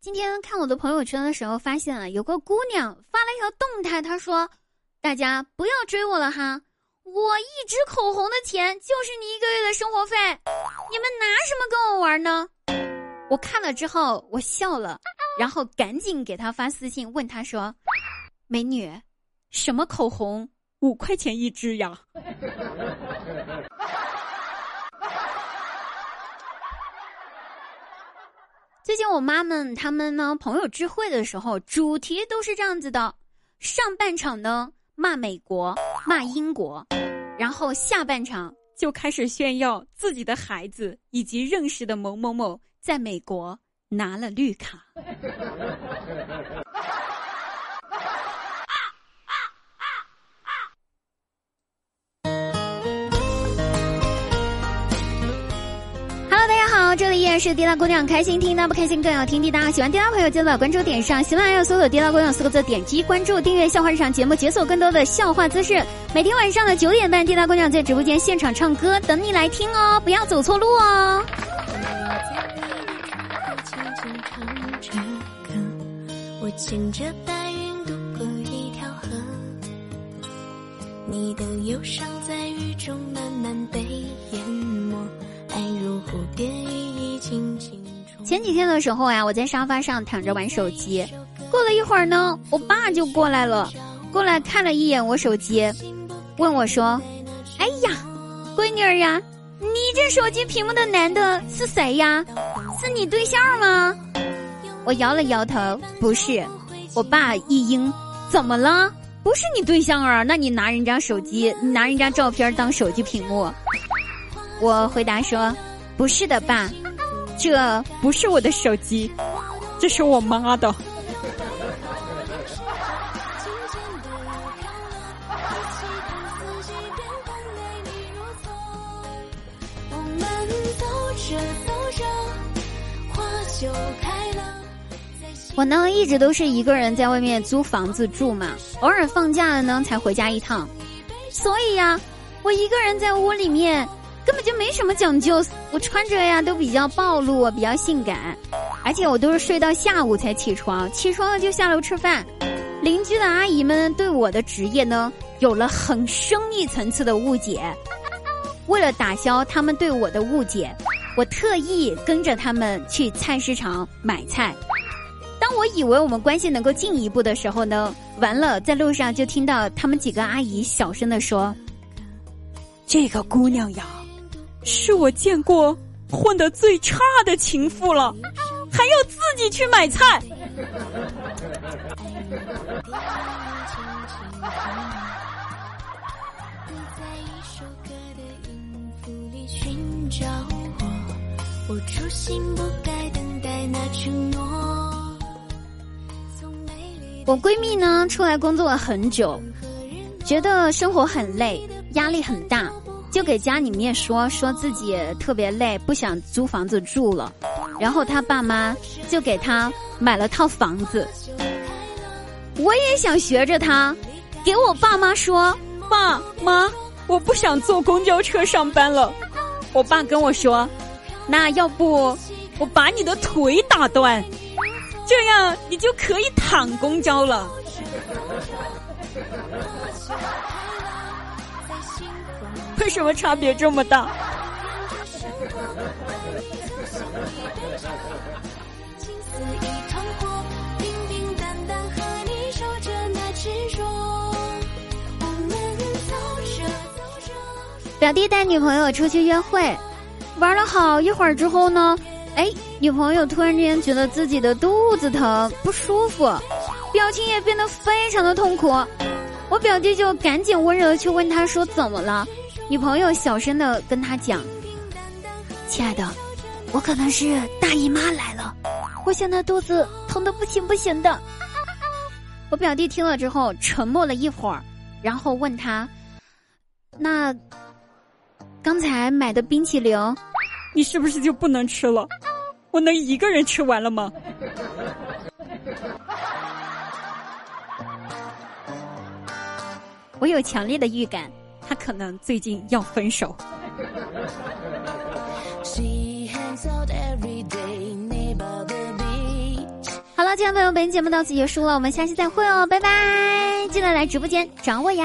今天看我的朋友圈的时候，发现啊，有个姑娘发了一条动态，她说：“大家不要追我了哈，我一支口红的钱就是你一个月的生活费，你们拿什么跟我玩呢？”我看了之后，我笑了，然后赶紧给她发私信问她说：“美女，什么口红五块钱一支呀？”最近我妈们他们呢朋友聚会的时候，主题都是这样子的：上半场呢骂美国、骂英国，然后下半场就开始炫耀自己的孩子以及认识的某某某在美国拿了绿卡。这里依然是滴答姑娘开心听，那不开心更要听滴答。喜欢滴答朋友，记得把关注点上。喜欢还有搜索“滴答姑娘”四个字，点击关注，订阅笑话日常节目，解锁更多的笑话姿势。每天晚上的九点半，滴答姑娘在直播间现场唱歌，等你来听哦，不要走错路哦。我牵着白云渡过一条河，你的忧伤在雨中慢慢被淹没。爱如蝴蝶，前几天的时候呀，我在沙发上躺着玩手机，过了一会儿呢，我爸就过来了，过来看了一眼我手机，问我说：“哎呀，闺女儿呀，你这手机屏幕的男的是谁呀？是你对象吗？”我摇了摇头，不是。我爸一应，怎么了？不是你对象啊？那你拿人家手机，拿人家照片当手机屏幕？我回答说：“不是的，爸，这不是我的手机，这是我妈的。”我呢，一直都是一个人在外面租房子住嘛，偶尔放假了呢才回家一趟，所以呀，我一个人在屋里面。根本就没什么讲究，我穿着呀都比较暴露，比较性感，而且我都是睡到下午才起床，起床了就下楼吃饭。邻居的阿姨们对我的职业呢有了很深一层次的误解，为了打消他们对我的误解，我特意跟着他们去菜市场买菜。当我以为我们关系能够进一步的时候呢，完了在路上就听到他们几个阿姨小声的说：“这个姑娘呀。”是我见过混得最差的情妇了，还要自己去买菜。我闺蜜呢，出来工作了很久，觉得生活很累，压力很大。就给家里面说说自己特别累，不想租房子住了，然后他爸妈就给他买了套房子。我也想学着他，给我爸妈说：“爸妈，我不想坐公交车上班了。”我爸跟我说：“那要不我把你的腿打断，这样你就可以躺公交了。”为什么差别这么大？表弟带女朋友出去约会，玩了好一会儿之后呢，哎，女朋友突然之间觉得自己的肚子疼不舒服，表情也变得非常的痛苦。我表弟就赶紧温柔的去问他说怎么了。女朋友小声的跟他讲：“亲爱的，我可能是大姨妈来了，我现在肚子疼的不行不行的。”我表弟听了之后沉默了一会儿，然后问他：“那刚才买的冰淇淋，你是不是就不能吃了？我能一个人吃完了吗？”有强烈的预感。他可能最近要分手。亲爱的朋友，本期节目到此结束了，我们下期再会哦，拜拜！记得来直播间找我呀。